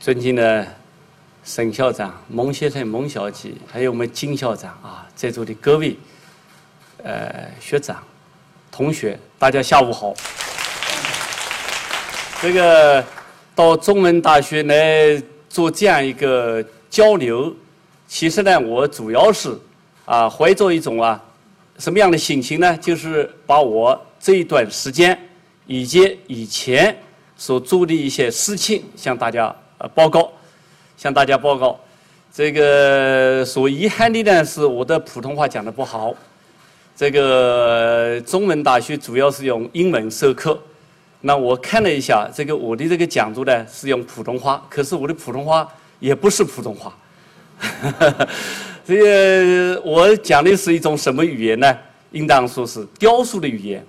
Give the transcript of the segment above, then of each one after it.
尊敬的沈校长、蒙先生、蒙小姐，还有我们金校长啊，在座的各位呃学长、同学，大家下午好。这个到中文大学来做这样一个交流，其实呢，我主要是啊怀着一种啊什么样的心情呢？就是把我这一段时间以及以前所做的一些事情向大家呃报告，向大家报告。这个所遗憾的呢，是我的普通话讲的不好。这个中文大学主要是用英文授课。那我看了一下，这个我的这个讲座呢是用普通话，可是我的普通话也不是普通话。这个我讲的是一种什么语言呢？应当说是雕塑的语言，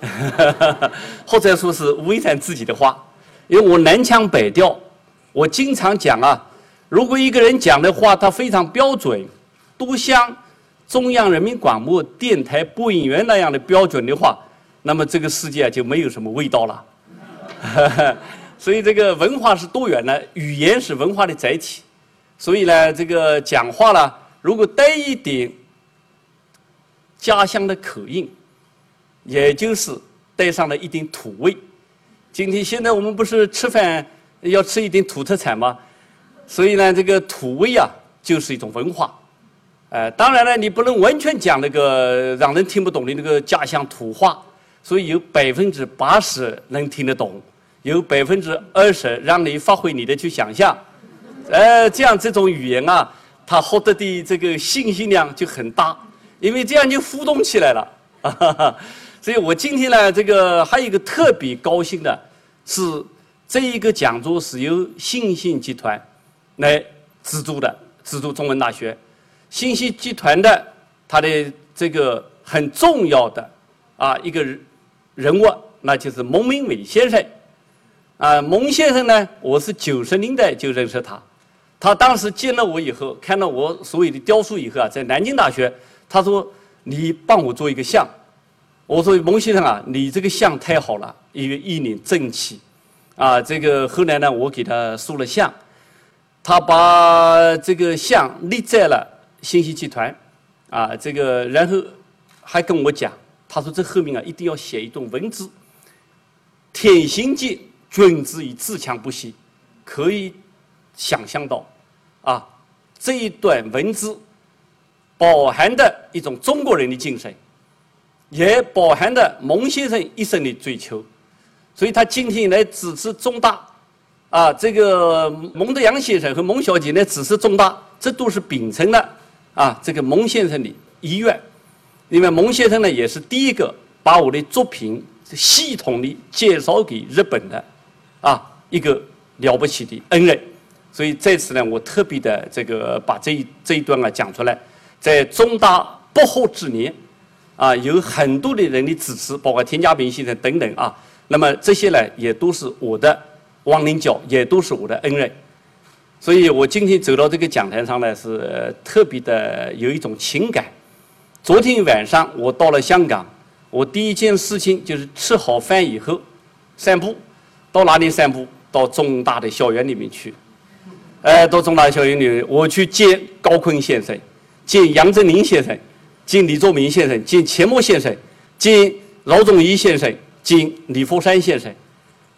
或者说是魏然自己的话。因为我南腔北调，我经常讲啊，如果一个人讲的话他非常标准，都像中央人民广播电台播音员那样的标准的话。那么这个世界就没有什么味道了，所以这个文化是多元的，语言是文化的载体，所以呢，这个讲话呢，如果带一点家乡的口音，也就是带上了一点土味。今天现在我们不是吃饭要吃一点土特产吗？所以呢，这个土味啊，就是一种文化。呃，当然了，你不能完全讲那个让人听不懂的那个家乡土话。所以有百分之八十能听得懂，有百分之二十让你发挥你的去想象，呃，这样这种语言啊，它获得的这个信息量就很大，因为这样就互动起来了。所以我今天呢，这个还有一个特别高兴的是，这一个讲座是由信信集团来资助的，资助中文大学。信息集团的它的这个很重要的啊一个。人物那就是蒙明伟先生，啊，蒙先生呢，我是九十年代就认识他，他当时见了我以后，看到我所有的雕塑以后啊，在南京大学，他说你帮我做一个像，我说蒙先生啊，你这个像太好了，因为一脸正气，啊，这个后来呢，我给他塑了像，他把这个像立在了信息集团，啊，这个然后还跟我讲。他说：“这后面啊，一定要写一段文字。天行健，君子以自强不息。可以想象到，啊，这一段文字饱含的一种中国人的精神，也饱含着蒙先生一生的追求。所以他今天来支持中大，啊，这个蒙德阳先生和蒙小姐来支持中大，这都是秉承了啊，这个蒙先生的意愿。”因为蒙先生呢，也是第一个把我的作品系统的介绍给日本的，啊，一个了不起的恩人。所以在此呢，我特别的这个把这一这一段啊讲出来。在中大不惑之年，啊，有很多的人的支持，包括田家炳先生等等啊。那么这些呢，也都是我的亡灵脚，也都是我的恩人。所以我今天走到这个讲台上呢，是特别的有一种情感。昨天晚上我到了香港，我第一件事情就是吃好饭以后散步，到哪里散步？到中大的校园里面去。哎，到中大校园里面，我去见高坤先生，见杨振宁先生，见李作明先生，见钱穆先生，见饶宗颐先生，经李福山先生。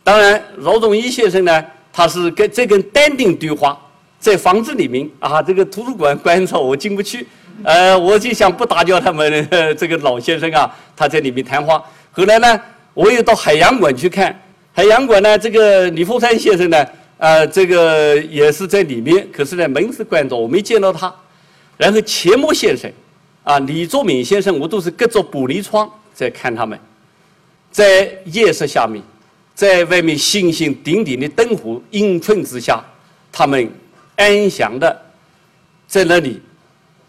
当然，饶宗颐先生呢，他是跟这跟丹顶对话，在房子里面啊，这个图书馆 关着，我进不去。呃，我就想不打搅他们 这个老先生啊，他在里面谈话。后来呢，我又到海洋馆去看，海洋馆呢，这个李福山先生呢，呃，这个也是在里面，可是呢门是关着，我没见到他。然后钱穆先生，啊，李作敏先生，我都是隔着玻璃窗在看他们，在夜色下面，在外面星星点点的灯火映衬之下，他们安详的在那里。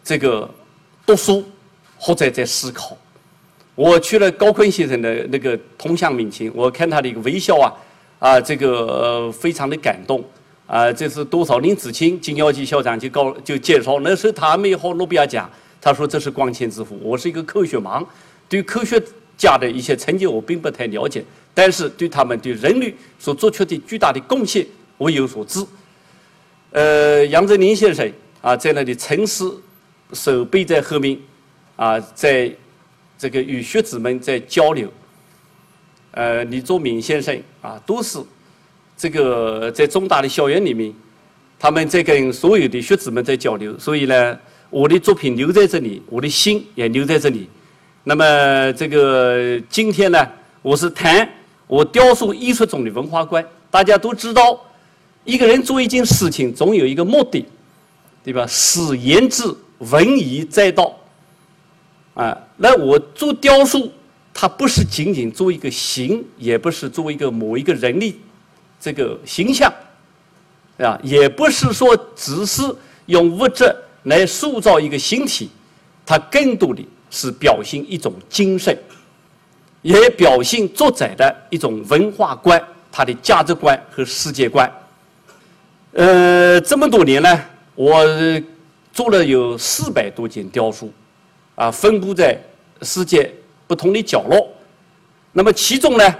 这个读书或者在思考，我去了高坤先生的那个铜像面前，我看他的一个微笑啊，啊，这个非常的感动啊。这是多少年之前，金耀基校长就告就介绍，那时候他没有获诺贝尔奖，他说这是光纤之父。我是一个科学盲，对科学家的一些成就我并不太了解，但是对他们对人类所做出的巨大的贡献我有所知。呃，杨振宁先生啊，在那里沉思，手背在后面，啊，在这个与学子们在交流。呃，李作敏先生啊，都是这个在中大的校园里面，他们在跟所有的学子们在交流。所以呢，我的作品留在这里，我的心也留在这里。那么这个今天呢，我是谈我雕塑艺术中的文化观。大家都知道。一个人做一件事情，总有一个目的，对吧？使言之文以载道。啊，那我做雕塑，它不是仅仅做一个形，也不是做一个某一个人的这个形象，啊，也不是说只是用物质来塑造一个形体，它更多的是表现一种精神，也表现作者的一种文化观、他的价值观和世界观。呃，这么多年呢，我做了有四百多件雕塑，啊，分布在世界不同的角落。那么其中呢，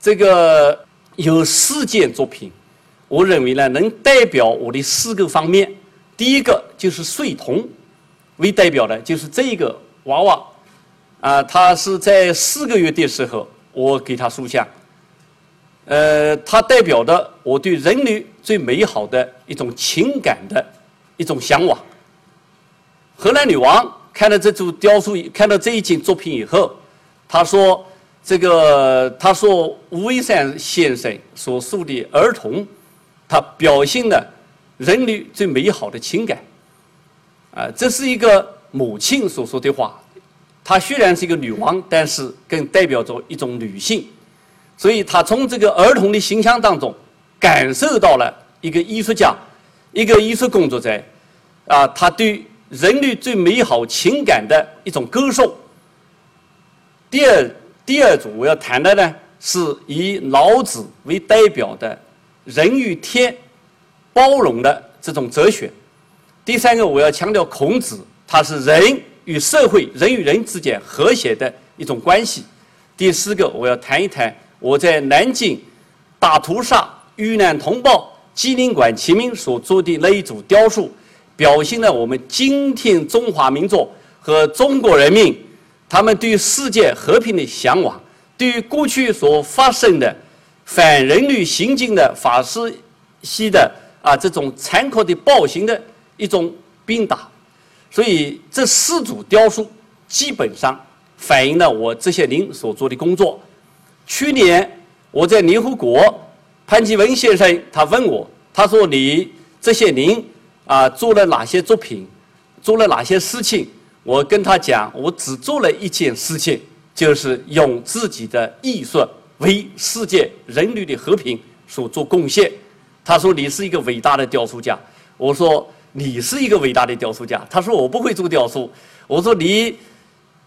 这个有四件作品，我认为呢，能代表我的四个方面。第一个就是睡童，为代表的就是这个娃娃，啊，他是在四个月的时候，我给他塑像。呃，它代表的我对人类最美好的一种情感的一种向往。荷兰女王看到这组雕塑，看到这一件作品以后，她说：“这个，她说吴为山先生所塑的儿童，他表现了人类最美好的情感。”啊，这是一个母亲所说的话。她虽然是一个女王，但是更代表着一种女性。所以，她从这个儿童的形象当中，感受到了一个艺术家、一个艺术工作者，啊，他对人类最美好情感的一种歌颂。第二，第二组我要谈的呢，是以老子为代表的人与天包容的这种哲学。第三个，我要强调孔子，它是人与社会、人与人之间和谐的一种关系。第四个，我要谈一谈。我在南京大屠杀遇难同胞纪念馆前面所做的那一组雕塑，表现了我们今天中华民族和中国人民他们对世界和平的向往，对于过去所发生的反人类行径的法西西的啊这种残酷的暴行的一种鞭打，所以这四组雕塑基本上反映了我这些年所做的工作。去年我在联合国，潘基文先生他问我，他说你这些年啊做了哪些作品，做了哪些事情？我跟他讲，我只做了一件事情，就是用自己的艺术为世界人类的和平所做贡献。他说你是一个伟大的雕塑家，我说你是一个伟大的雕塑家。他说我不会做雕塑，我说你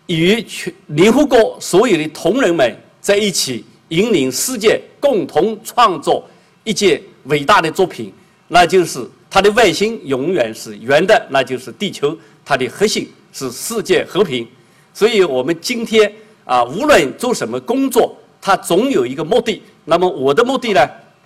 与全联合国所有的同仁们。在一起引领世界共同创作一件伟大的作品，那就是它的外形永远是圆的，那就是地球，它的核心是世界和平。所以我们今天啊，无论做什么工作，它总有一个目的。那么我的目的呢，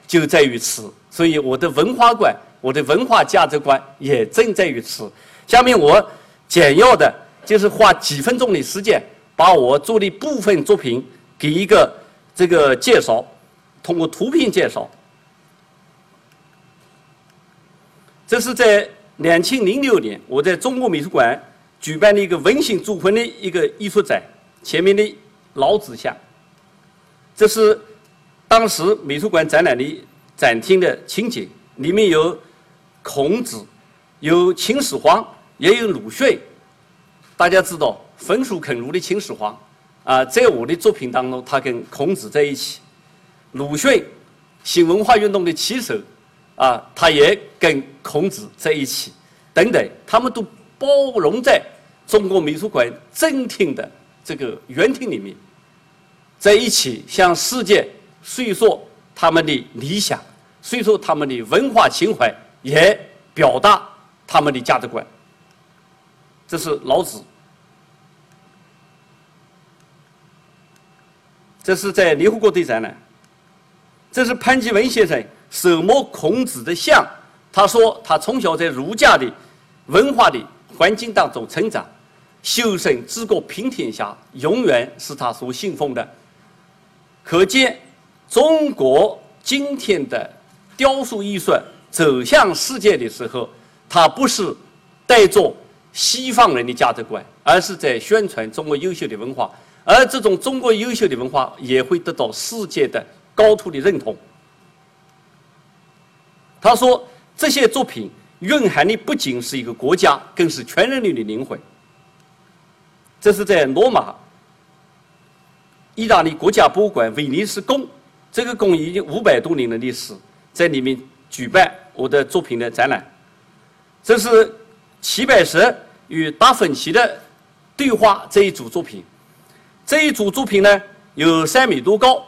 就在于此。所以我的文化观，我的文化价值观也正在于此。下面我简要的，就是花几分钟的时间，把我做的部分作品。给一个这个介绍，通过图片介绍。这是在两千零六年，我在中国美术馆举办的一个文心铸魂的一个艺术展，前面的老子像。这是当时美术馆展览的展厅的情景，里面有孔子，有秦始皇，也有鲁迅。大家知道，焚书坑儒的秦始皇。啊，在我的作品当中，他跟孔子在一起；鲁迅，新文化运动的旗手，啊，他也跟孔子在一起，等等，他们都包容在中国美术馆正厅的这个园厅里面，在一起向世界叙说他们的理想，叙说他们的文化情怀，也表达他们的价值观。这是老子。这是在联合国对展呢。这是潘基文先生手摸孔子的像，他说他从小在儒家的文化的环境当中成长，修身治国平天下，永远是他所信奉的。可见中国今天的雕塑艺术走向世界的时候，他不是带着西方人的价值观，而是在宣传中国优秀的文化。而这种中国优秀的文化也会得到世界的高度的认同。他说，这些作品蕴含的不仅是一个国家，更是全人类的灵魂。这是在罗马，意大利国家博物馆威尼斯宫，这个宫已经五百多年的历史，在里面举办我的作品的展览。这是齐白石与达芬奇的对话这一组作品。这一组作品呢有三米多高，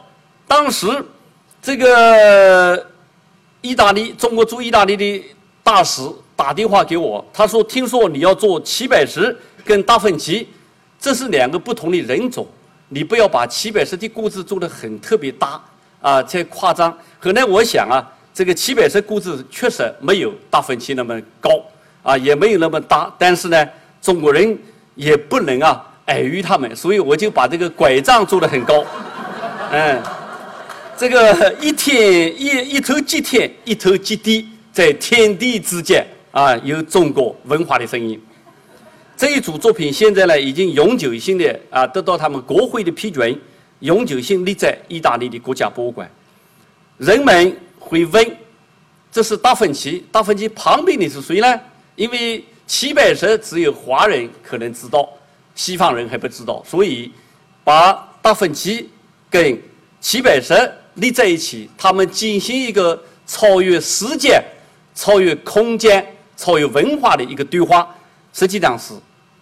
当时这个意大利中国驻意大利的大使打电话给我，他说：“听说你要做齐白石跟达芬奇，这是两个不同的人种，你不要把齐白石的故事做得很特别大啊，太夸张。”后来我想啊，这个齐白石故事确实没有达芬奇那么高啊，也没有那么大，但是呢，中国人也不能啊。矮于他们，所以我就把这个拐杖做得很高，嗯，这个一天一一头接天，一头接地，在天地之间啊，有中国文化的声音。这一组作品现在呢，已经永久性的啊，得到他们国会的批准，永久性立在意大利的国家博物馆。人们会问，这是达芬奇，达芬奇旁边的是谁呢？因为齐白石只有华人可能知道。西方人还不知道，所以把达芬奇跟齐白石立在一起，他们进行一个超越时间、超越空间、超越文化的一个对话，实际上是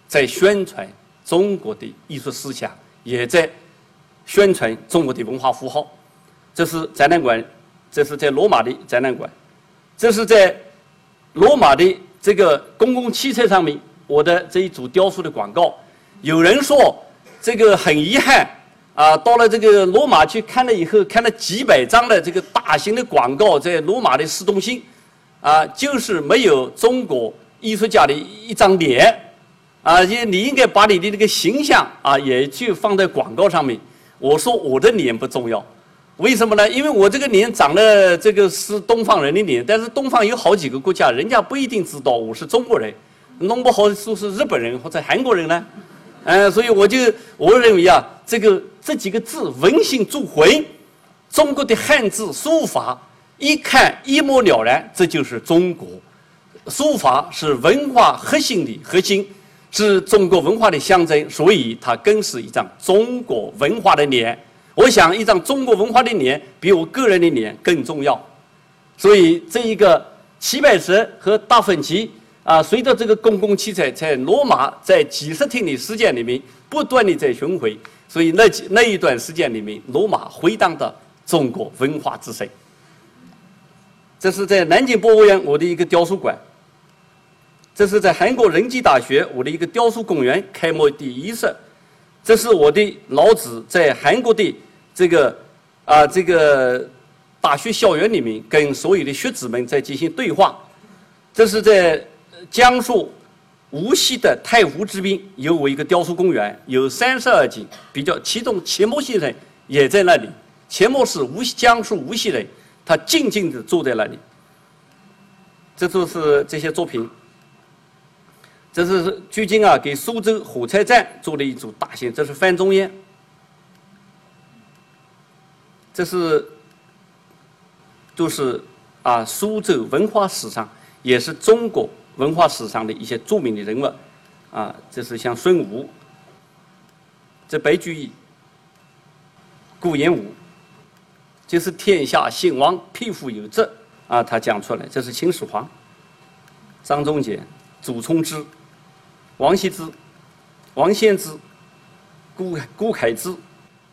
在宣传中国的艺术思想，也在宣传中国的文化符号。这是展览馆，这是在罗马的展览馆，这是在罗马的这个公共汽车上面，我的这一组雕塑的广告。有人说，这个很遗憾啊，到了这个罗马去看了以后，看了几百张的这个大型的广告，在罗马的市中心，啊，就是没有中国艺术家的一张脸，啊，也你应该把你的那个形象啊，也去放在广告上面。我说我的脸不重要，为什么呢？因为我这个脸长得这个是东方人的脸，但是东方有好几个国家，人家不一定知道我是中国人，弄不好说是日本人或者韩国人呢。嗯，所以我就我认为啊，这个这几个字文心铸魂，中国的汉字书法一看一目了然，这就是中国。书法是文化核心的核心，是中国文化的象征，所以它更是一张中国文化的脸。我想，一张中国文化的脸比我个人的脸更重要。所以，这一个齐白石和达芬奇。啊，随着这个公共汽车在罗马在几十天的时间里面不断的在巡回，所以那几那一段时间里面，罗马回荡的中国文化之声。这是在南京博物院我的一个雕塑馆，这是在韩国仁济大学我的一个雕塑公园开幕第一室，这是我的老子在韩国的这个啊这个大学校园里面跟所有的学子们在进行对话，这是在。江苏无锡的太湖之滨有我一个雕塑公园，有三十二景，比较其中钱穆先生也在那里。钱穆是无锡江苏无锡人，他静静地坐在那里。这都是这些作品。这是距今啊，给苏州火车站做了一组大型，这是范仲淹。这是都是啊，苏州文化史上也是中国。文化史上的一些著名的人物，啊，这是像孙吴，这白居易、顾炎武，就是天下兴亡，匹夫有责啊，他讲出来，这是秦始皇、张仲景、祖冲之、王羲之、王献之、顾顾恺之，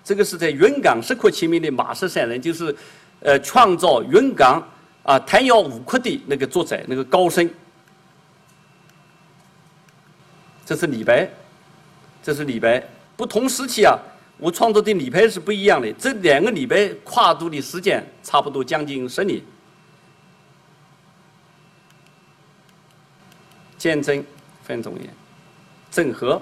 这个是在云冈石窟前面的马石山人，就是呃创造云冈啊弹摇五窟的那个作者，那个高僧。这是李白，这是李白。不同时期啊，我创作的李白是不一样的。这两个李白跨度的时间差不多将近十年。鉴真、范仲淹、郑和、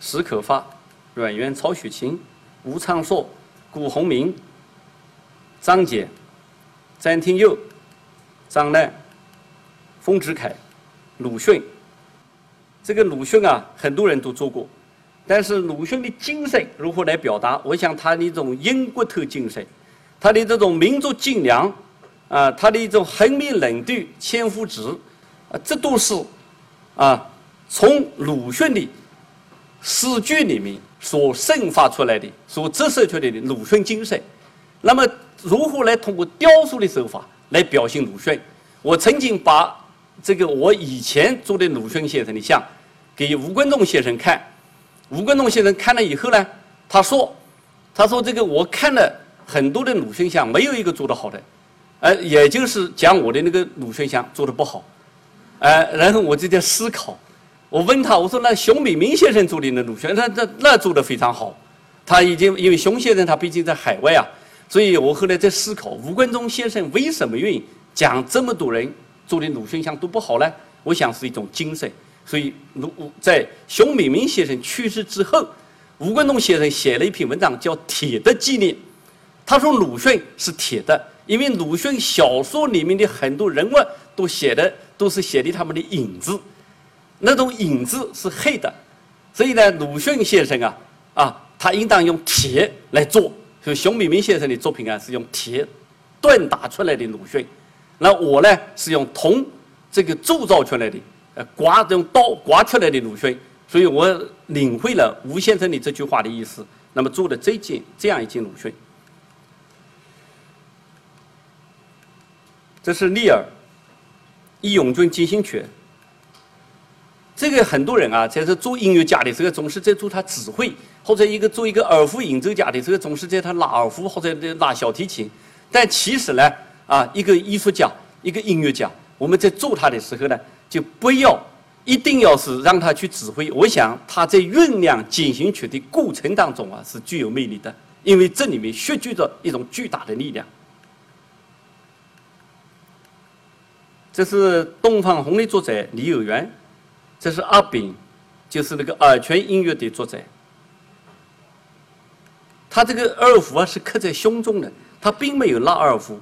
史可发、阮元、曹雪芹、吴昌硕、古鸿铭、张謇、詹天佑、张澜、丰子恺、鲁迅。这个鲁迅啊，很多人都做过，但是鲁迅的精神如何来表达？我想他的一种英国特精神，他的这种民族精良，啊，他的一种横眉冷对、千夫指，啊，这都是啊，从鲁迅的诗句里面所生发出来的、所折射出来的鲁迅精神。那么，如何来通过雕塑的手法来表现鲁迅？我曾经把这个我以前做的鲁迅先生的像。给吴冠中先生看，吴冠中先生看了以后呢，他说：“他说这个我看了很多的鲁迅像，没有一个做得好的，呃，也就是讲我的那个鲁迅像做的不好，呃，然后我就在思考，我问他，我说那熊秉明先生做的那鲁迅，那那那做的非常好，他已经因为熊先生他毕竟在海外啊，所以我后来在思考，吴冠中先生为什么愿意讲这么多人做的鲁迅像都不好呢？我想是一种精神。”所以，鲁在熊秉明先生去世之后，吴冠中先生写了一篇文章，叫《铁的纪念》。他说鲁迅是铁的，因为鲁迅小说里面的很多人物都写的都是写的他们的影子，那种影子是黑的。所以呢，鲁迅先生啊，啊，他应当用铁来做。所以熊秉明先生的作品啊，是用铁锻打出来的鲁迅。那我呢，是用铜这个铸造出来的。呃，刮用刀刮出来的鲁迅，所以我领会了吴先生的这句话的意思。那么做了这件这样一件鲁迅，这是利尔《义勇军进行曲》。这个很多人啊，在这做音乐家的时候，总是在做他指挥，或者一个做一个二胡演奏家的时候，总是在他拉二胡或者拉小提琴。但其实呢，啊，一个艺术家，一个音乐家，我们在做他的时候呢。就不要，一定要是让他去指挥。我想他在酝酿进行曲的过程当中啊，是具有魅力的，因为这里面蓄聚着一种巨大的力量。这是东方红的作者李有元，这是阿炳，就是那个耳泉音乐的作者。他这个二胡啊是刻在胸中的，他并没有拉二胡。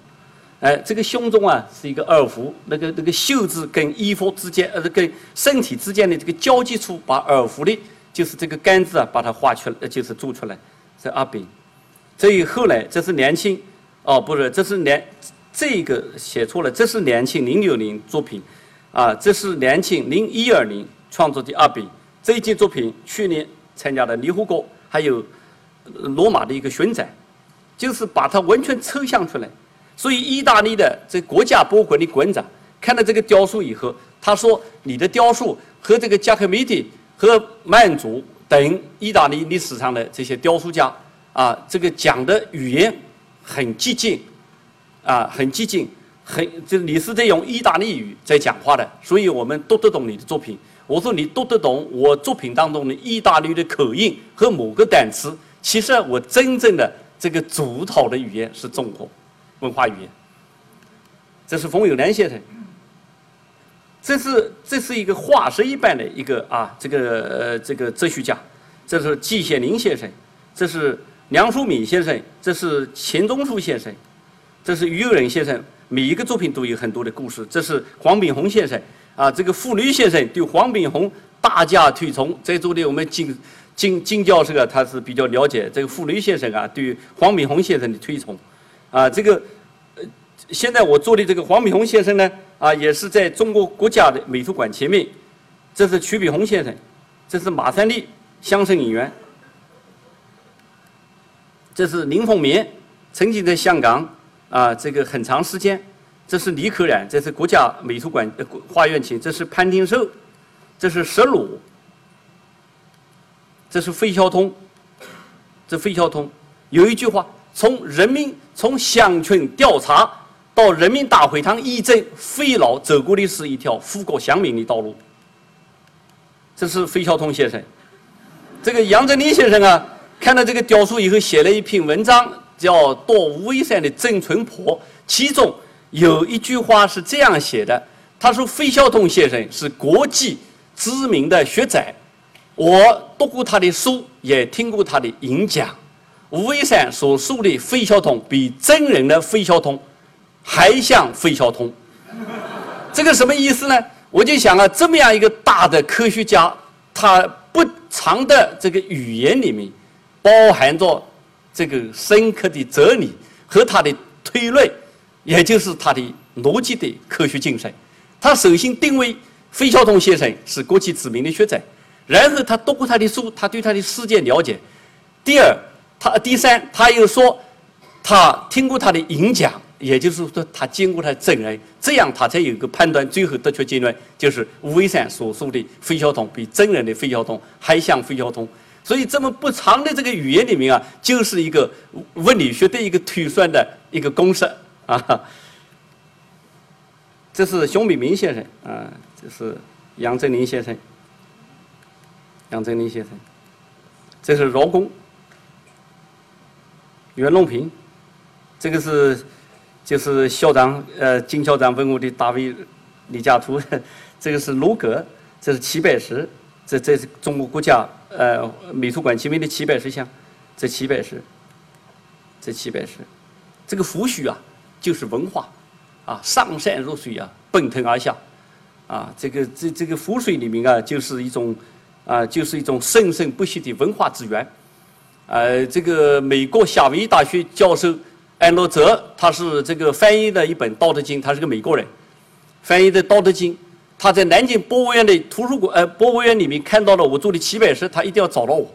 哎，这个胸中啊是一个二胡，那个那个袖子跟衣服之间，呃，跟身体之间的这个交接处，把二胡的，就是这个杆子啊，把它画出来，就是做出来。是阿炳，所以后来，这是年轻，哦，不是，这是年，这个写错了，这是年轻零六年作品，啊，这是年轻零一二年创作的阿炳。这一件作品去年参加了联合国还有罗马的一个巡展，就是把它完全抽象出来。所以，意大利的这国家博物馆的馆长看到这个雕塑以后，他说：“你的雕塑和这个加克梅蒂和曼祖等意大利历史上的这些雕塑家啊，这个讲的语言很激进，啊，很激进，很就你是在用意大利语在讲话的，所以我们读得懂你的作品。我说你读得懂我作品当中的意大利的口音和某个单词，其实我真正的这个主导的语言是中国。”文化语言，这是冯友兰先生，这是这是一个化石一般的一个啊，这个呃这个哲学家，这是季羡林先生，这是梁漱溟先生，这是钱钟书先生，这是于右任先生，每一个作品都有很多的故事。这是黄炳宏先生啊，这个傅雷先生对黄炳宏大加推崇，在座的我们金金金教授啊，他是比较了解这个傅雷先生啊对黄炳宏先生的推崇。啊，这个，呃，现在我做的这个黄炳宏先生呢，啊，也是在中国国家的美术馆前面。这是曲炳宏先生，这是马三立，相声演员。这是林凤眠，曾经在香港啊，这个很长时间。这是李可染，这是国家美术馆呃画院请。这是潘天寿，这是石鲁，这是费孝通，这费孝通有一句话。从人民从乡村调查到人民大会堂议政，费老走过的是一条富国强民的道路。这是费孝通先生。这个杨振宁先生啊，看到这个雕塑以后，写了一篇文章，叫《到武威山的郑淳坡》，其中有一句话是这样写的：他说费孝通先生是国际知名的学者，我读过他的书，也听过他的演讲。吴为山所说的费孝通比真人的费孝通还像费孝通，这个什么意思呢？我就想啊，这么样一个大的科学家，他不长的这个语言里面，包含着这个深刻的哲理和他的推论，也就是他的逻辑的科学精神。他首先定位费孝通先生是国际知名的学者，然后他读过他的书，他对他的世界了解。第二，他第三，他又说他听过他的演讲。也就是说，他见过他的真人，这样他才有一个判断，最后得出结论，就是吴为山所说的费孝通比真人的费孝通还像费孝通。所以这么不长的这个语言里面啊，就是一个物理学的一个推算的一个公式啊。这是熊秉明先生啊，这是杨振宁先生，杨振宁先生，这是饶公，袁隆平，这个是。就是校长，呃，金校长问我的大卫李嘉图，这个是卢格，这是齐白石，这这是中国国家呃美术馆前面的齐白石像，这齐白石，这齐白石，这个胡须啊，就是文化，啊，上善若水啊，奔腾而下，啊，这个这这个湖水里面啊，就是一种啊，就是一种生生不息的文化资源，呃，这个美国夏威夷大学教授。安诺泽，他是这个翻译的一本《道德经》，他是个美国人，翻译的《道德经》。他在南京博物院的图书馆，呃，博物院里面看到了我做的齐白石，他一定要找到我。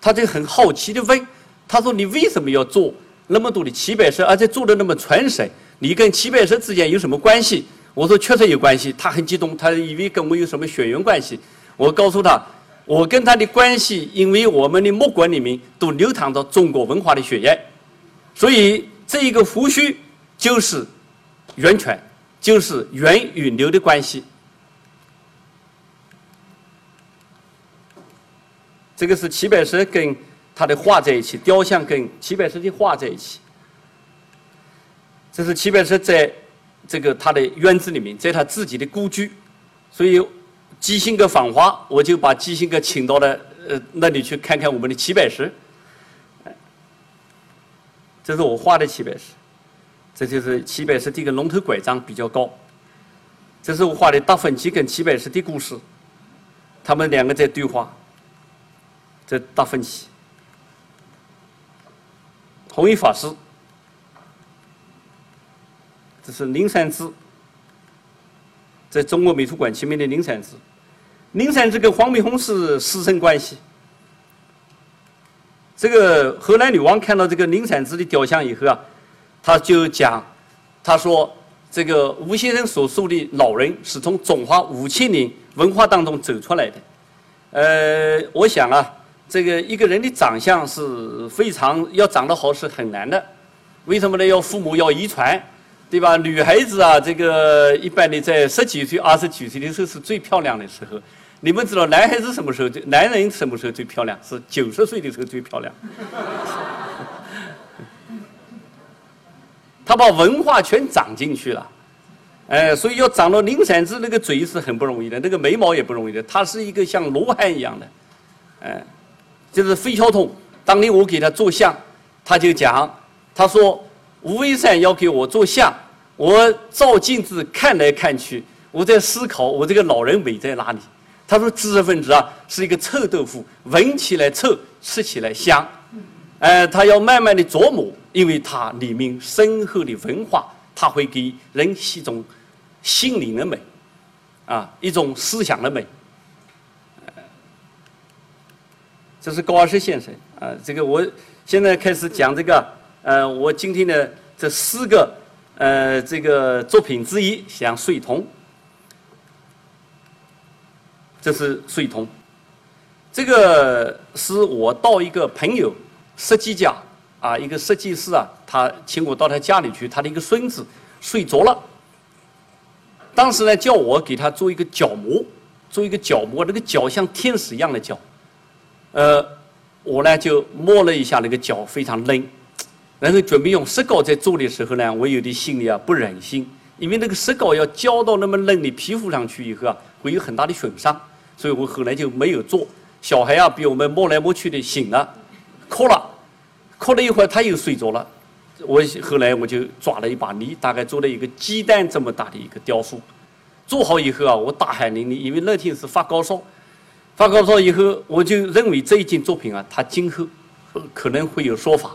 他就很好奇的问：“他说你为什么要做那么多的齐白石，而且做的那么传神？你跟齐白石之间有什么关系？”我说：“确实有关系。”他很激动，他以为跟我有什么血缘关系。我告诉他：“我跟他的关系，因为我们的木馆里面都流淌着中国文化的血液，所以。”这一个胡须就是源泉，就是源与流的关系。这个是齐白石跟他的画在一起，雕像跟齐白石的画在一起。这是齐白石在这个他的院子里面，在他自己的故居，所以基辛格访华，我就把基辛格请到了呃那里去看看我们的齐白石。这是我画的齐白石，这就是齐白石这个龙头拐杖比较高。这是我画的达芬奇跟齐白石的故事，他们两个在对话。这达芬奇，弘一法师，这是灵山寺，在中国美术馆前面的灵山寺。灵山寺跟黄美虹是师生关系。这个荷兰女王看到这个宁产子的雕像以后啊，他就讲，他说这个吴先生所说的老人是从中华五千年文化当中走出来的。呃，我想啊，这个一个人的长相是非常要长得好是很难的，为什么呢？要父母要遗传，对吧？女孩子啊，这个一般的在十几岁、二十几岁的时候是最漂亮的时候。你们知道男孩子什么时候最男人什么时候最漂亮？是九十岁的时候最漂亮。他把文化全长进去了，哎，所以要长到林山子那个嘴是很不容易的，那个眉毛也不容易的。他是一个像罗汉一样的，哎，就是费孝通。当年我给他做像，他就讲，他说吴为山要给我做像，我照镜子看来看去，我在思考我这个老人美在哪里。他说：“知识分子啊，是一个臭豆腐，闻起来臭，吃起来香。呃，他要慢慢的琢磨，因为它里面深厚的文化，它会给人一种心灵的美，啊，一种思想的美。这是高尔斯先生啊，这个我现在开始讲这个，呃，我今天的这四个呃这个作品之一，像水桐。”这是水通，这个是我到一个朋友设计家啊，一个设计师啊，他请我到他家里去，他的一个孙子睡着了。当时呢，叫我给他做一个角膜，做一个角膜，那个脚像天使一样的脚。呃，我呢就摸了一下那个脚，非常嫩。然后准备用石膏在做的时候呢，我有点心里啊不忍心，因为那个石膏要浇到那么嫩的皮肤上去以后啊，会有很大的损伤，所以我后来就没有做。小孩啊，比我们摸来摸去的醒了，哭了，哭了一会儿他又睡着了。我后来我就抓了一把泥，大概做了一个鸡蛋这么大的一个雕塑。做好以后啊，我大汗淋漓，因为那天是发高烧。发高烧以后，我就认为这一件作品啊，它今后可能会有说法，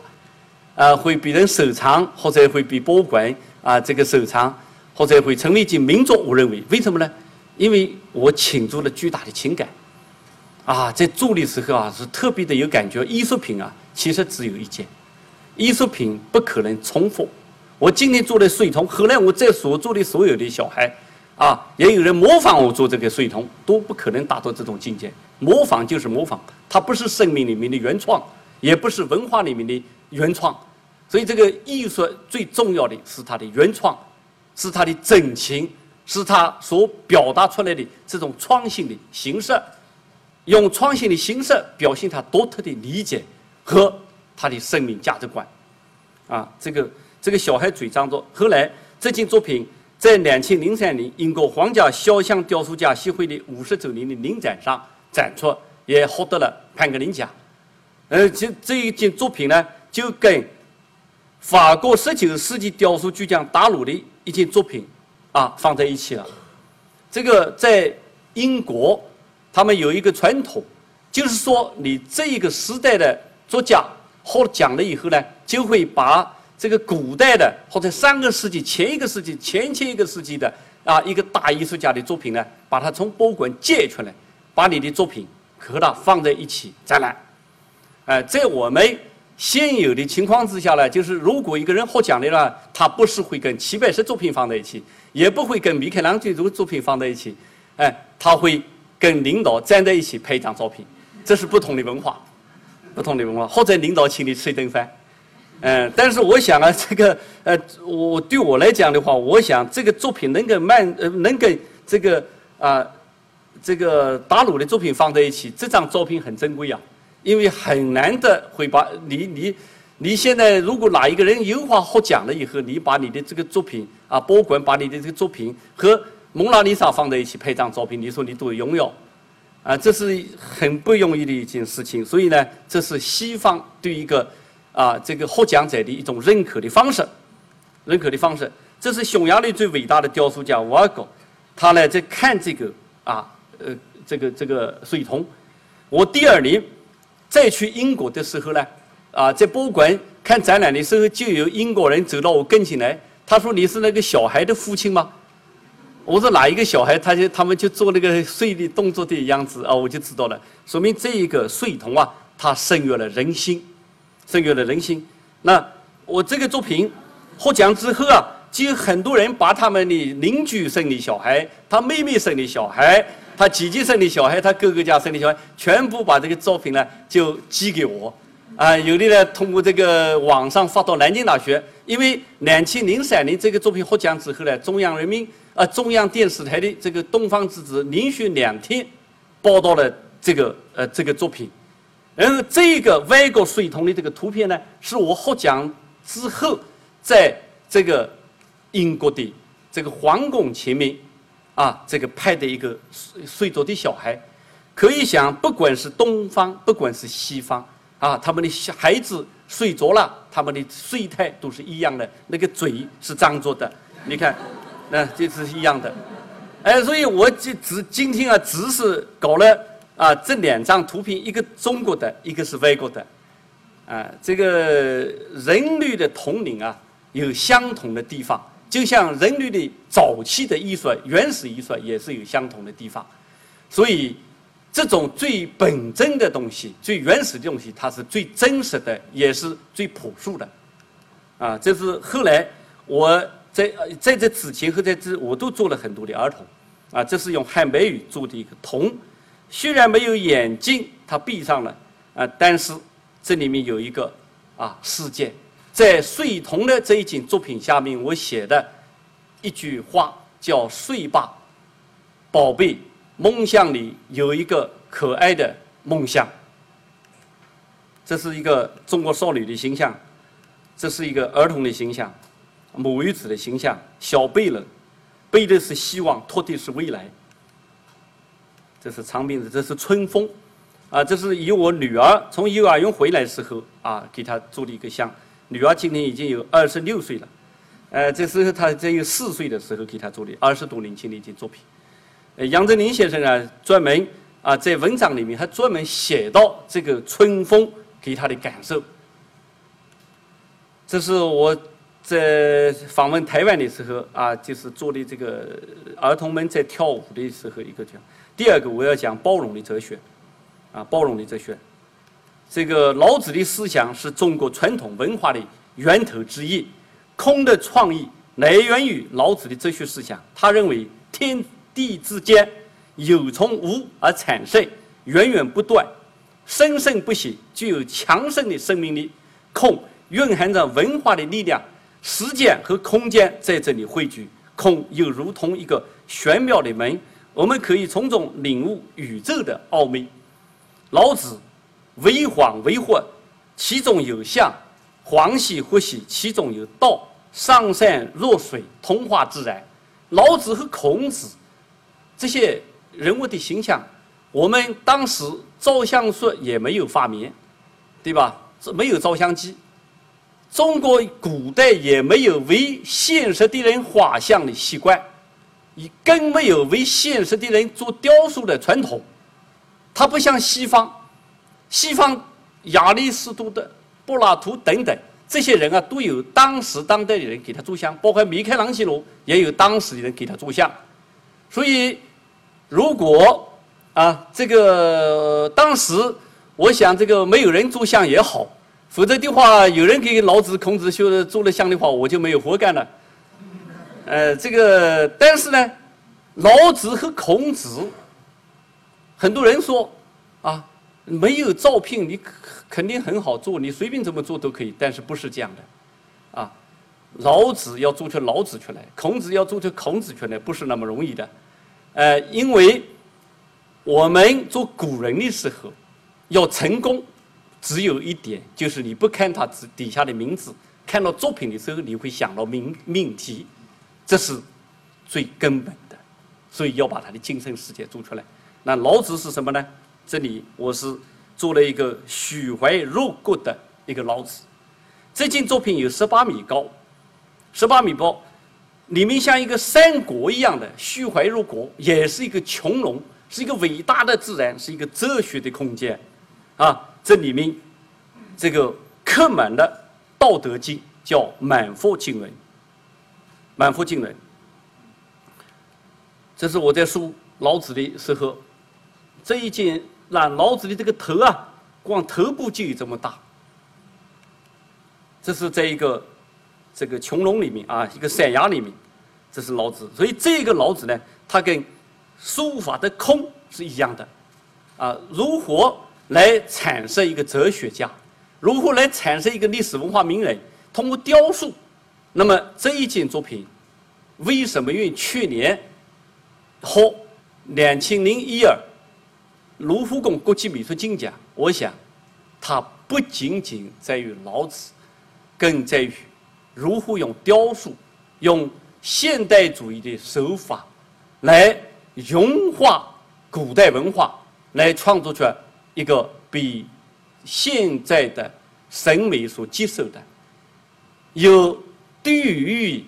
啊，会被人收藏，或者会被博物馆啊这个收藏，或者会成为一件名作。我认为，为什么呢？因为我倾注了巨大的情感，啊，在做的时候啊是特别的有感觉。艺术品啊，其实只有一件，艺术品不可能重复。我今天做的水桶，后来我在所做的所有的小孩。啊，也有人模仿我做这个水桶，都不可能达到这种境界。模仿就是模仿，它不是生命里面的原创，也不是文化里面的原创。所以，这个艺术最重要的是它的原创，是它的真情，是它所表达出来的这种创新的形式，用创新的形式表现它独特的理解和它的生命价值观。啊，这个这个小孩嘴张着，后来这件作品。在两千零三年，英国皇家肖像雕塑家协会的五十周年的临展上展出，也获得了潘格林奖。呃，这这一件作品呢，就跟法国十九世纪雕塑巨匠达鲁的一件作品啊放在一起了。这个在英国，他们有一个传统，就是说你这一个时代的作家获奖了以后呢，就会把。这个古代的或者上个世纪、前一个世纪、前前一个世纪的啊，一个大艺术家的作品呢，把它从博物馆借出来，把你的作品和它放在一起展览。呃，在我们现有的情况之下呢，就是如果一个人获奖的呢，他不是会跟齐白石作品放在一起，也不会跟米开朗基罗作品放在一起，哎，他会跟领导站在一起拍一张照片，这是不同的文化，不同的文化，或者领导请你吃一顿饭。嗯，但是我想啊，这个呃，我对我来讲的话，我想这个作品能跟曼呃，能跟这个啊，这个达鲁的作品放在一起，这张照片很珍贵啊，因为很难的会把你你你现在如果哪一个人油画获奖了以后，你把你的这个作品啊，博物馆把你的这个作品和蒙娜丽莎放在一起拍张照片，你说你多荣耀啊，这是很不容易的一件事情。所以呢，这是西方对一个。啊，这个获奖者的一种认可的方式，认可的方式，这是匈牙利最伟大的雕塑家瓦格，他呢在看这个啊，呃，这个这个水桶。我第二年再去英国的时候呢，啊，在博物馆看展览的时候，就有英国人走到我跟前来，他说：“你是那个小孩的父亲吗？”我说：“哪一个小孩？”他就他们就做那个睡的动作的样子啊，我就知道了，说明这一个水桶啊，它深入了人心。深入了人心。那我这个作品获奖之后啊，就有很多人把他们的邻居生的小孩、他妹妹生的小孩、他姐姐生的小孩、他哥哥家生的小孩，全部把这个作品呢就寄给我。啊，有的呢通过这个网上发到南京大学，因为两千零三年这个作品获奖之后呢，中央人民啊中央电视台的这个《东方之子》连续两天报道了这个呃这个作品。然后这个外国水桶的这个图片呢，是我获奖之后，在这个英国的这个皇宫前面，啊，这个拍的一个睡睡着的小孩。可以想，不管是东方，不管是西方，啊，他们的孩子睡着了，他们的睡态都是一样的，那个嘴是张着的。你看，那这是一样的。哎，所以我就只今天啊，只是搞了。啊，这两张图片，一个中国的，一个是外国的，啊，这个人类的统领啊，有相同的地方，就像人类的早期的艺术、原始艺术也是有相同的地方，所以这种最本真的东西、最原始的东西，它是最真实的，也是最朴素的，啊，这是后来我在在这之前和在这我都做了很多的儿童，啊，这是用汉白玉做的一个铜。虽然没有眼睛，他闭上了，啊，但是这里面有一个啊事件，在睡童的这一件作品下面，我写的一句话叫“睡吧，宝贝，梦想里有一个可爱的梦想”。这是一个中国少女的形象，这是一个儿童的形象，母与子的形象，小背人，背的是希望，托的是未来。这是长辫子，这是春风，啊，这是以我女儿从幼儿园回来时候啊，给她做的一个像。女儿今年已经有二十六岁了，呃，这时候她只有四岁的时候给她做的二十多年前的一件作品。呃，杨振宁先生呢，专门啊在文章里面还专门写到这个春风给他的感受。这是我在访问台湾的时候啊，就是做的这个儿童们在跳舞的时候一个讲。第二个我要讲包容的哲学，啊，包容的哲学。这个老子的思想是中国传统文化的源头之一，空的创意来源于老子的哲学思想。他认为天地之间有从无而产生，源源不断，生生不息，具有强盛的生命力。空蕴含着文化的力量，时间和空间在这里汇聚，空又如同一个玄妙的门，我们可以从中领悟宇宙的奥秘。老子。为恍为惑，其中有象；恍兮惚兮，其中有道。上善若水，通化自然。老子和孔子这些人物的形象，我们当时照相术也没有发明，对吧？这没有照相机。中国古代也没有为现实的人画像的习惯，也更没有为现实的人做雕塑的传统。它不像西方。西方亚里士多德、柏拉图等等这些人啊，都有当时当代的人给他做像，包括米开朗基罗也有当时的人给他做像。所以，如果啊，这个当时我想这个没有人做像也好，否则的话，有人给老子、孔子修做了像的话，我就没有活干了。呃，这个但是呢，老子和孔子，很多人说啊。没有照片，你肯定很好做，你随便怎么做都可以。但是不是这样的，啊，老子要做出老子出来，孔子要做出孔子出来，不是那么容易的。呃，因为我们做古人的时候，要成功，只有一点，就是你不看他字底下的名字，看到作品的时候，你会想到命命题，这是最根本的。所以要把他的精神世界做出来。那老子是什么呢？这里我是做了一个虚怀若谷的一个老子，这件作品有十八米高，十八米高，里面像一个三国一样的虚怀若谷，也是一个穹隆，是一个伟大的自然，是一个哲学的空间，啊，这里面这个刻满了《道德经》，叫满腹经纶，满腹经纶，这是我在书老子的时候，这一件。那老子的这个头啊，光头部就有这么大。这是在一个这个穹窿里面啊，一个山崖里面，这是老子。所以这个老子呢，他跟书法的空是一样的，啊，如何来产生一个哲学家？如何来产生一个历史文化名人？通过雕塑，那么这一件作品为什么用去年和两千零一二？卢浮宫国际美术金奖，我想，它不仅仅在于老子，更在于如何用雕塑、用现代主义的手法来融化古代文化，来创作出一个比现在的审美所接受的有低于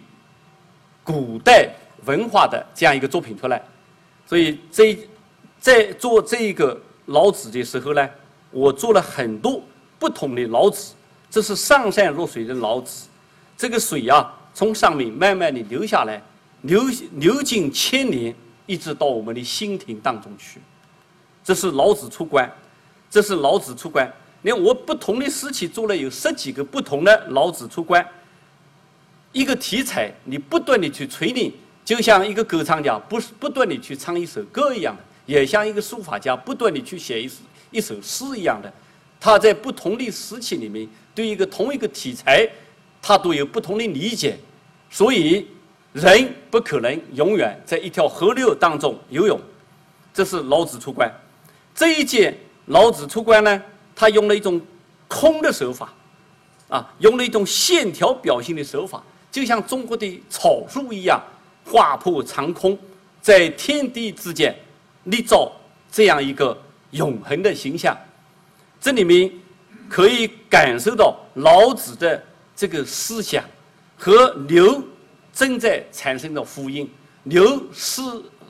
古代文化的这样一个作品出来。所以这。在做这个老子的时候呢，我做了很多不同的老子。这是上善若水的老子，这个水啊，从上面慢慢的流下来，流流经千年，一直到我们的心田当中去。这是老子出关，这是老子出关。你看，我不同的时期做了有十几个不同的老子出关。一个题材，你不断的去锤炼，就像一个歌唱家不是不断的去唱一首歌一样的。也像一个书法家不断的去写一一首诗一样的，他在不同的时期里面对一个同一个题材，他都有不同的理解。所以人不可能永远在一条河流当中游泳。这是老子出关。这一件老子出关呢，他用了一种空的手法，啊，用了一种线条表现的手法，就像中国的草树一样，划破长空，在天地之间立造这样一个永恒的形象。这里面可以感受到老子的这个思想和牛正在产生的呼应。牛是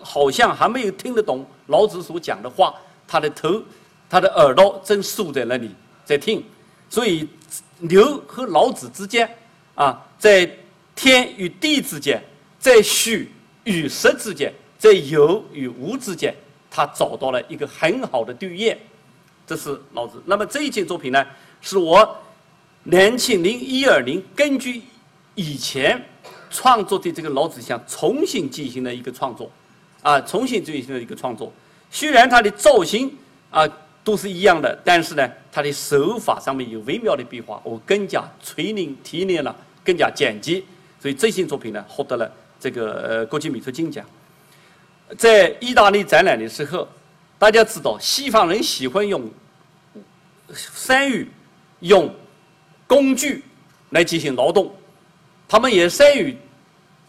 好像还没有听得懂老子所讲的话，他的头、他的耳朵正竖在那里在听，所以牛和老子之间啊，在天与地之间，在虚与实之间，在有与无之间，他找到了一个很好的对应。这是老子。那么这一件作品呢，是我两千零一二年根据以前创作的这个老子像重新进行了一个创作，啊，重新进行了一个创作。虽然它的造型啊都是一样的，但是呢，它的手法上面有微妙的变化，我更加锤炼提炼了，更加简洁。所以这件作品呢，获得了这个呃国际美术金奖。在意大利展览的时候。大家知道，西方人喜欢用善于用工具来进行劳动，他们也善于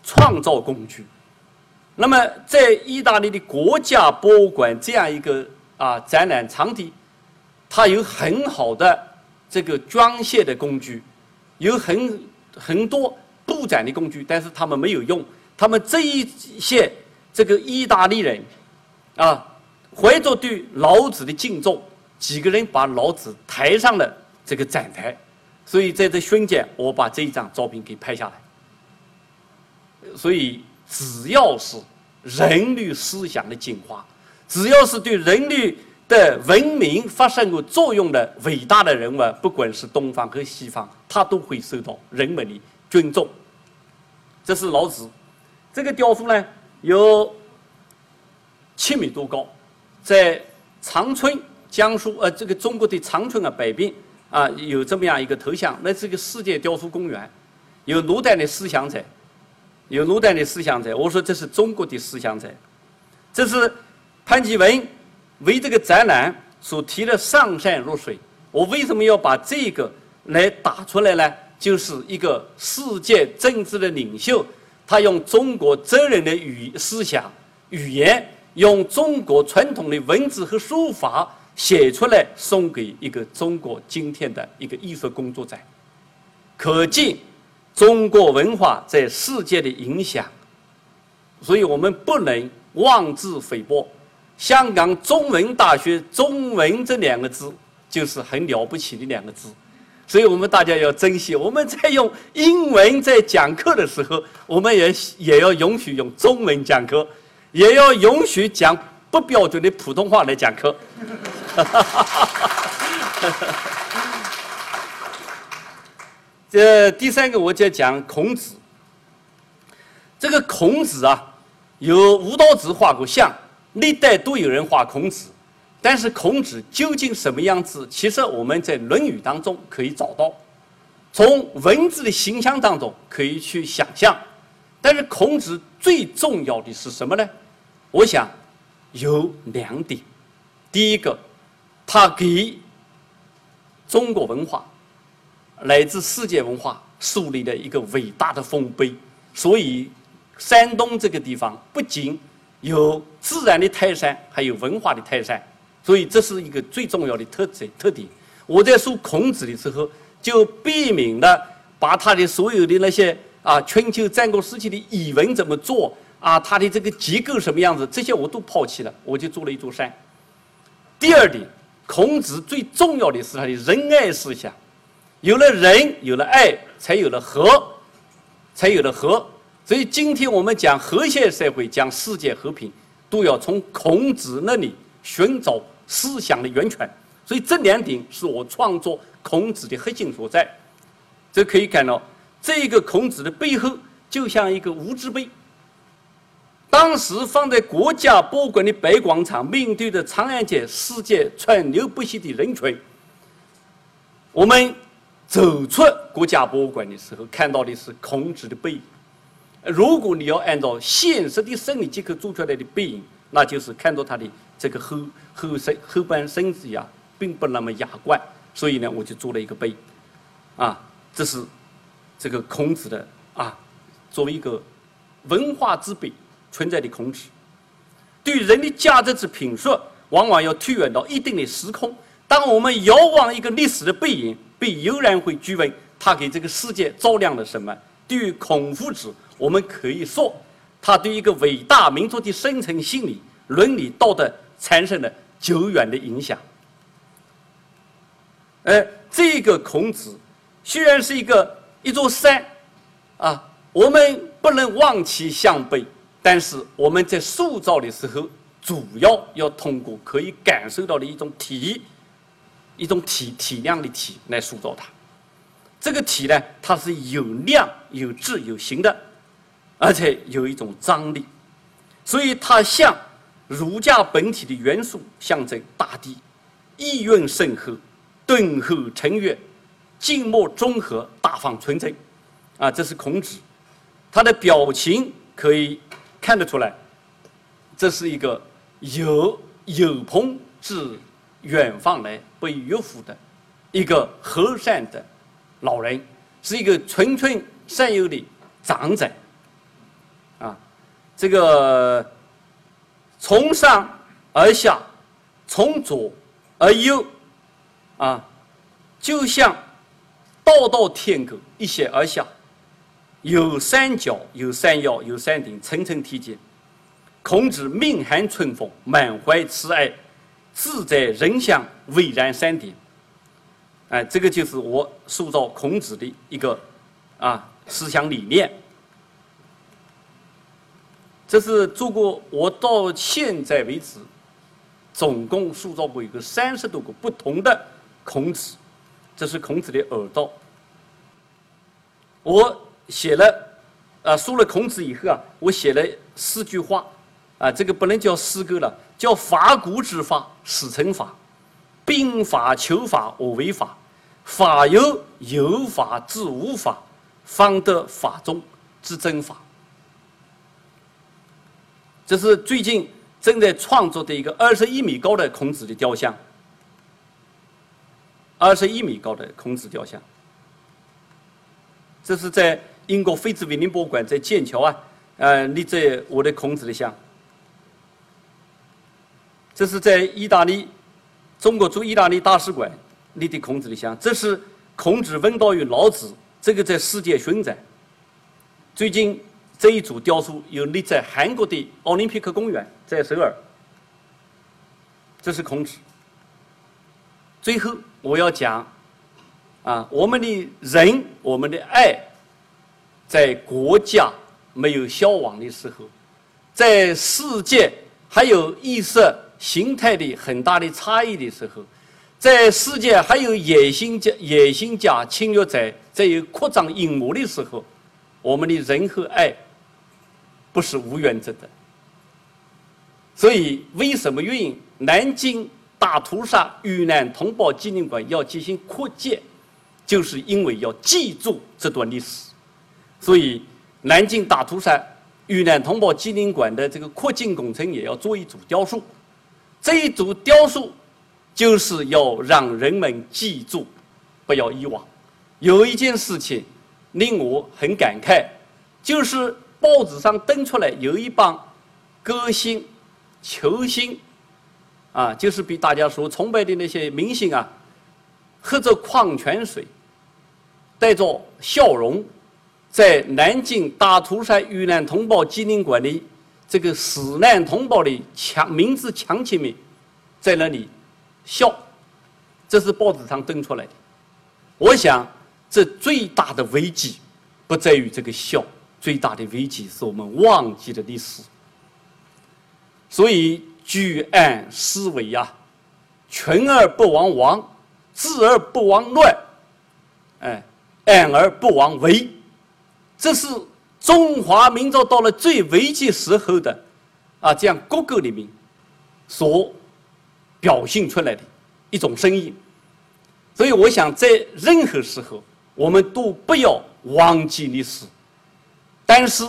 创造工具。那么，在意大利的国家博物馆这样一个啊展览场地，它有很好的这个装卸的工具，有很很多布展的工具，但是他们没有用。他们这一些这个意大利人啊。怀着对老子的敬重，几个人把老子抬上了这个展台，所以在这瞬间，我把这一张照片给拍下来。所以，只要是人类思想的进化，只要是对人类的文明发生过作用的伟大的人物，不管是东方和西方，他都会受到人们的尊重。这是老子，这个雕塑呢有七米多高。在长春，江苏呃，这个中国的长春啊，北边啊，有这么样一个头像，那是个世界雕塑公园，有罗丹的思想者，有罗丹的思想者。我说这是中国的思想者，这是潘基文为这个展览所提的“上善若水”。我为什么要把这个来打出来呢？就是一个世界政治的领袖，他用中国哲人的语思想语言。用中国传统的文字和书法写出来，送给一个中国今天的一个艺术工作者，可见中国文化在世界的影响。所以我们不能妄自菲薄。香港中文大学“中文”这两个字就是很了不起的两个字，所以我们大家要珍惜。我们在用英文在讲课的时候，我们也也要允许用中文讲课。也要允许讲不标准的普通话来讲课。这第三个，我就讲孔子。这个孔子啊，有吴道子画过像，历代都有人画孔子，但是孔子究竟什么样子？其实我们在《论语》当中可以找到，从文字的形象当中可以去想象。但是孔子最重要的是什么呢？我想有两点，第一个，他给中国文化乃至世界文化树立了一个伟大的丰碑。所以，山东这个地方不仅有自然的泰山，还有文化的泰山。所以，这是一个最重要的特征特点。我在说孔子的时候，就避免了把他的所有的那些啊春秋战国时期的语文怎么做。啊，他的这个结构什么样子？这些我都抛弃了，我就做了一座山。第二点，孔子最重要的是他的仁爱思想，有了仁，有了爱，才有了和，才有了和。所以今天我们讲和谐社会，讲世界和平，都要从孔子那里寻找思想的源泉。所以这两点是我创作孔子的核心所在。这可以看到，这个孔子的背后就像一个无字碑。当时放在国家博物馆的北广场，面对着长安街世界川流不息的人群。我们走出国家博物馆的时候，看到的是孔子的背影。如果你要按照现实的生理结构做出来的背影，那就是看到他的这个后后身后半身子呀，并不那么雅观。所以呢，我就做了一个碑，啊，这是这个孔子的啊，作为一个文化之辈存在的孔子，对人的价值之评述，往往要推远到一定的时空。当我们遥望一个历史的背影，被悠然会追问他给这个世界照亮了什么？对于孔夫子，我们可以说，他对一个伟大民族的深层心理、伦理道德产生了久远的影响。而这个孔子虽然是一个一座山，啊，我们不能望其项背，但是我们在塑造的时候，主要要通过可以感受到的一种体。一种体体量的体来塑造它，这个体呢，它是有量、有质、有形的，而且有一种张力，所以它像儒家本体的元素象征大地，意蕴深厚，敦厚沉悦，静默中和，大方纯真，啊，这是孔子，他的表情可以看得出来，这是一个有有朋自远方来。被岳父的一个和善的老人，是一个纯纯善友的长者，啊，这个从上而下，从左而右，啊，就像道道天狗一泻而下，有三角，有三腰，有三顶，层层梯阶。孔子命含春风，满怀慈爱。志在人乡，巍然山顶。哎，这个就是我塑造孔子的一个啊思想理念。这是做过，我到现在为止，总共塑造过一个三十多个不同的孔子。这是孔子的耳道。我写了啊，说了孔子以后啊，我写了四句话。啊，这个不能叫诗歌了，叫法古之法，始成法；兵法、求法，我为法；法有有法治无法，方得法中之真法。这是最近正在创作的一个二十一米高的孔子的雕像，二十一米高的孔子雕像。这是在英国菲兹威廉博物馆在剑桥啊，呃，立在我的孔子的像。这是在意大利，中国驻意大利大使馆立的孔子的像。这是孔子问道于老子，这个在世界巡展。最近这一组雕塑又立在韩国的奥林匹克公园，在首尔。这是孔子。最后我要讲，啊，我们的人，我们的爱，在国家没有消亡的时候，在世界还有意识。形态的很大的差异的时候，在世界还有野心家、野心家、侵略者在有扩张阴谋的时候，我们的人和爱不是无原则的。所以，为什么原因？南京大屠杀遇难同胞纪念馆要进行扩建，就是因为要记住这段历史。所以，南京大屠杀遇难同胞纪念馆的这个扩建工程也要做一组雕塑。这一组雕塑，就是要让人们记住，不要遗忘。有一件事情令我很感慨，就是报纸上登出来有一帮歌星、球星，啊，就是比大家所崇拜的那些明星啊，喝着矿泉水，带着笑容，在南京大屠杀遇难同胞纪念馆的。这个死难同胞的墙名字墙前面，在那里笑，这是报纸上登出来的。我想，这最大的危机不在于这个笑，最大的危机是我们忘记了历史。所以，居安思危呀，群而不亡亡，治而不亡乱，哎，安而不亡危，这是。中华民族到了最危急时候的啊，这样各个里面所表现出来的一种声音，所以我想在任何时候，我们都不要忘记历史。但是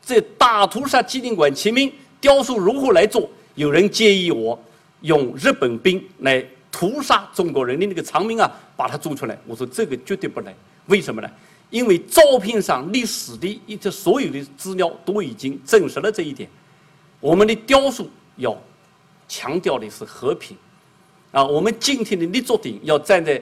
在大屠杀纪念馆前面雕塑如何来做？有人建议我用日本兵来屠杀中国人的那个长命啊，把它做出来。我说这个绝对不能，为什么呢？因为照片上历史的一些所有的资料都已经证实了这一点。我们的雕塑要强调的是和平，啊，我们今天的立足点要站在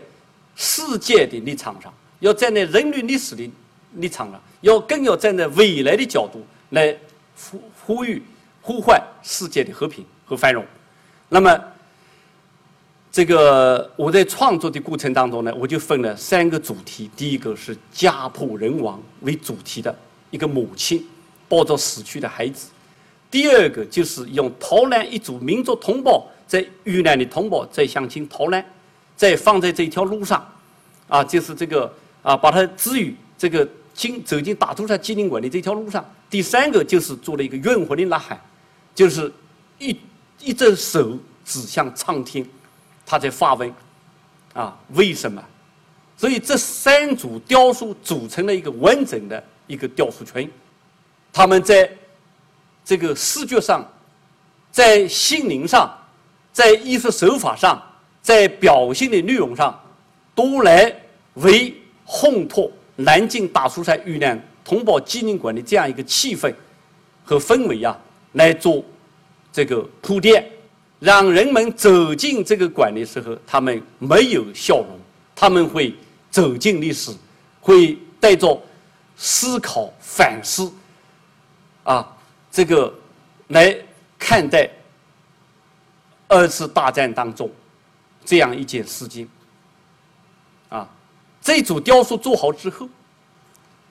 世界的立场上，要站在人类历史的立场上，要更要站在未来的角度来呼呼吁、呼唤世界的和平和繁荣。那么，这个我在创作的过程当中呢，我就分了三个主题。第一个是家破人亡为主题的一个母亲抱着死去的孩子；第二个就是用逃难一组民族同胞在遇难的同胞在向前逃难，在放在这条路上，啊，就是这个啊，把它置于这个进走进大屠杀纪念馆的这条路上。第三个就是做了一个冤魂的呐喊，就是一一只手指向苍天。他在发问：“啊，为什么？”所以这三组雕塑组成了一个完整的一个雕塑群。他们在这个视觉上、在心灵上、在艺术手法上、在表现的内容上，都来为烘托南京大屠杀遇难同胞纪念馆的这样一个气氛和氛围啊，来做这个铺垫。让人们走进这个馆的时候，他们没有笑容，他们会走进历史，会带着思考、反思，啊，这个来看待二次大战当中这样一件事情。这组雕塑做好之后，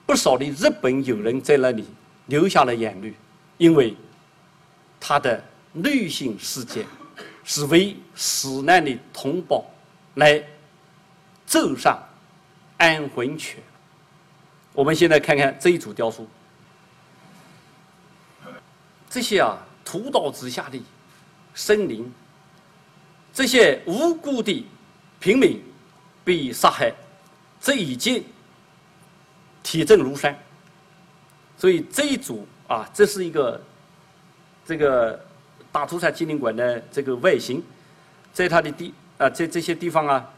不少的日本友人在那里流下了眼泪，因为他的内心世界。是为死难的同胞来奏上安魂曲。我们现在看看这一组雕塑，这些啊屠刀之下的森林，这些无辜的平民被杀害，这已经铁证如山。所以这一组啊，这是一个这个。大屠杀纪念馆的这个外形，在它的地啊，在这些地方啊，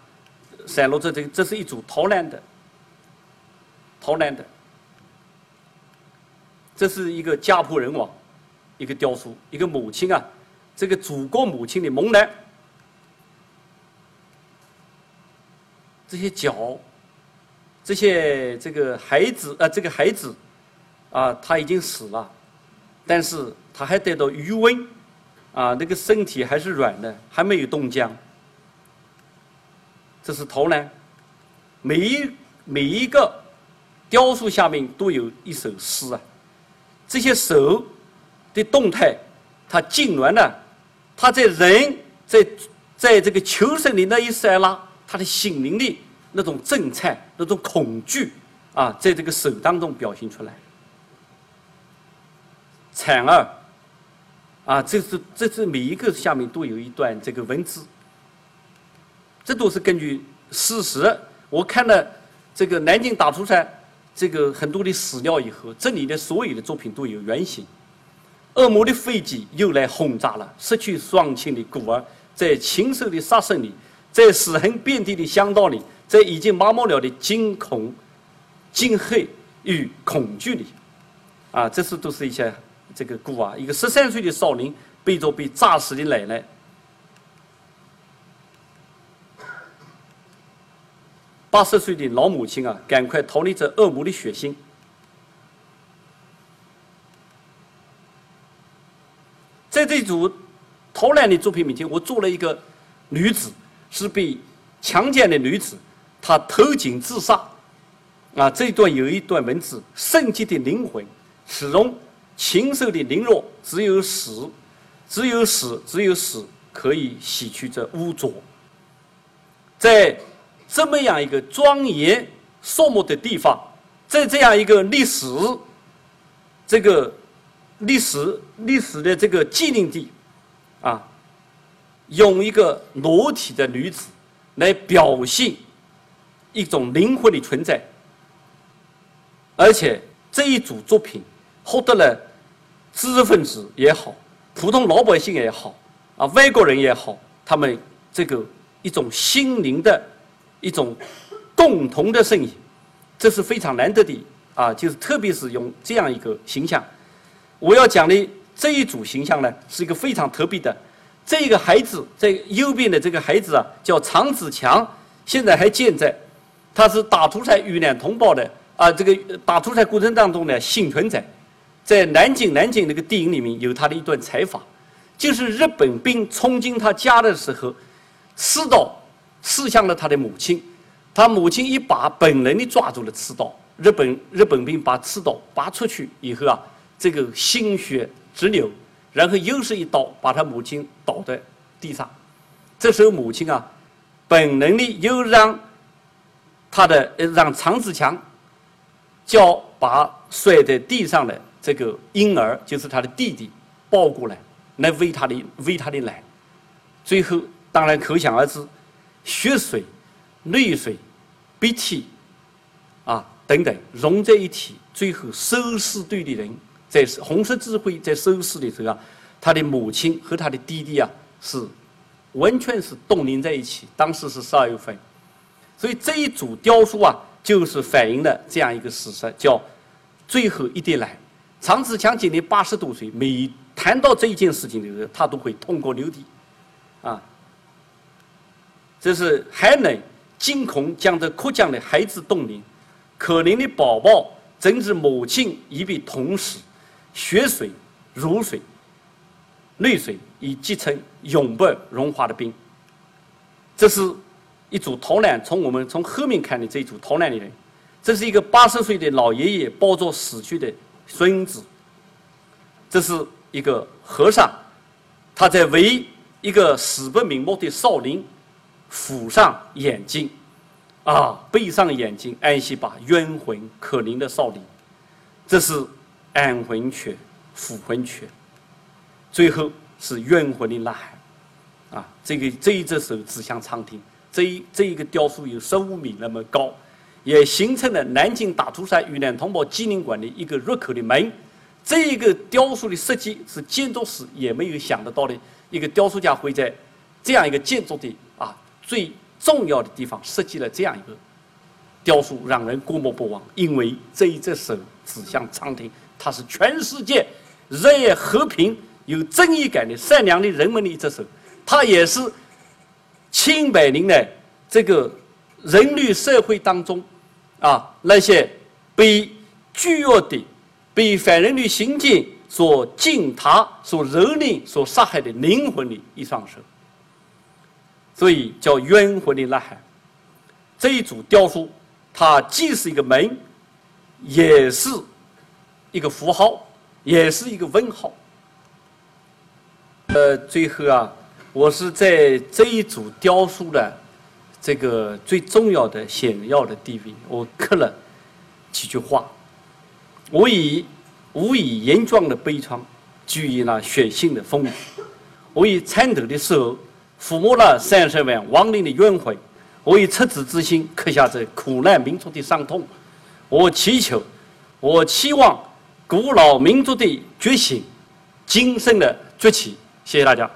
散落着这这是一组逃难的，逃难的，这是一个家破人亡，一个雕塑，一个母亲啊，这个祖国母亲的蒙难，这些脚，这些这个孩子啊，这个孩子啊，他已经死了，但是他还得到余温。啊，那个身体还是软的，还没有冻僵。这是头呢，每一每一个雕塑下面都有一首诗啊。这些手的动态，它痉挛了，他在人在在这个求生的那一刹那，他的心灵的那种震颤、那种恐惧啊，在这个手当中表现出来。惨儿。啊，这是这是每一个下面都有一段这个文字，这都是根据事实。我看了这个南京大屠杀这个很多的史料以后，这里的所有的作品都有原型。恶魔的飞机又来轰炸了失去双亲的孤儿，在禽兽的杀生里，在尸横遍地的乡道里，在已经麻木了的惊恐、惊骇与恐惧里，啊，这是都是一些。这个故啊，一个十三岁的少年背着被炸死的奶奶，八十岁的老母亲啊，赶快逃离这恶魔的血腥。在这组逃难的作品面前，我做了一个女子，是被强奸的女子，他投井自杀。啊，这一段有一段文字：圣洁的灵魂始终。禽兽的凌弱，只有死，只有死，只有死可以洗去这污浊。在这么样一个庄严肃穆的地方，在这样一个历史，这个历史历史的这个纪念地，啊，用一个裸体的女子来表现一种灵魂的存在，而且这一组作品。获得了知识分子也好，普通老百姓也好，啊，外国人也好，他们这个一种心灵的一种共同的声音，这是非常难得的啊，就是特别是用这样一个形象。我要讲的这一组形象呢，是一个非常特别的。这个孩子在右边的这个孩子啊，叫常子强，现在还健在。他是打屠杀遇难同胞的啊，这个打屠杀过程当中呢幸存者，在南京南京那个电影里面有他的一段采访，就是日本兵冲进他家的时候，刺刀刺向了他的母亲，他母亲一把本能的抓住了刺刀，日本日本兵把刺刀拔出去以后啊，这个鲜血直流，然后又是一刀把他母亲倒在地上，这时候母亲啊，本能的又让。他的让常子强叫把摔在地上的这个婴儿，就是他的弟弟，抱过来来喂他的喂他的奶。最后，当然可想而知，血水、泪水、鼻涕啊等等融在一起。最后，收尸队的人在红十字会在收尸的时候啊，他的母亲和他的弟弟啊是完全是冻凝在一起。当时是十二月份。所以这一组雕塑啊，就是反映了这样一个事实，叫“最后一滴奶”。常志强今年八十多岁，每谈到这一件事情的时候，他都会痛哭流涕，啊。这是还能惊恐将这哭将的孩子冻龄，可怜的宝宝正是母亲一笔同时，血水、乳水、泪水已结成永不融化的冰。这是。一组逃难，从我们从后面看的这一组逃难的人，这是一个八十岁的老爷爷抱着死去的孙子，这是一个和尚，他在为一个死不瞑目的少林抚上眼睛，啊，闭上眼睛安息吧，冤魂可怜的少林，这是安魂曲、抚魂曲，最后是冤魂的呐喊，啊，这个这一只手指向苍天。这一这一个雕塑有十五米那么高，也形成了南京大屠杀遇难同胞纪念馆的一个入口的门。这一个雕塑的设计是建筑师也没有想得到的，一个雕塑家会在这样一个建筑的啊最重要的地方设计了这样一个雕塑，让人过目不忘。因为这一只手指向长亭，它是全世界热爱和平、有正义感的善良的人们的一只手，它也是。千百年来，这个人类社会当中，啊，那些被巨恶的、被反人类行径所践踏、所蹂躏、所杀害的灵魂的一双手，所以叫冤魂的呐喊。这一组雕塑，它既是一个门，也是一个符号，也是一个问号。呃，最后啊。我是在这一组雕塑的这个最重要的显要的地位，我刻了几句话。我以无以言状的悲怆，具以那血性的风雨。我以颤抖的手抚摸了三十万亡灵的冤魂。我以赤子之心刻下这苦难民族的伤痛。我祈求，我期望古老民族的觉醒，精神的崛起。谢谢大家。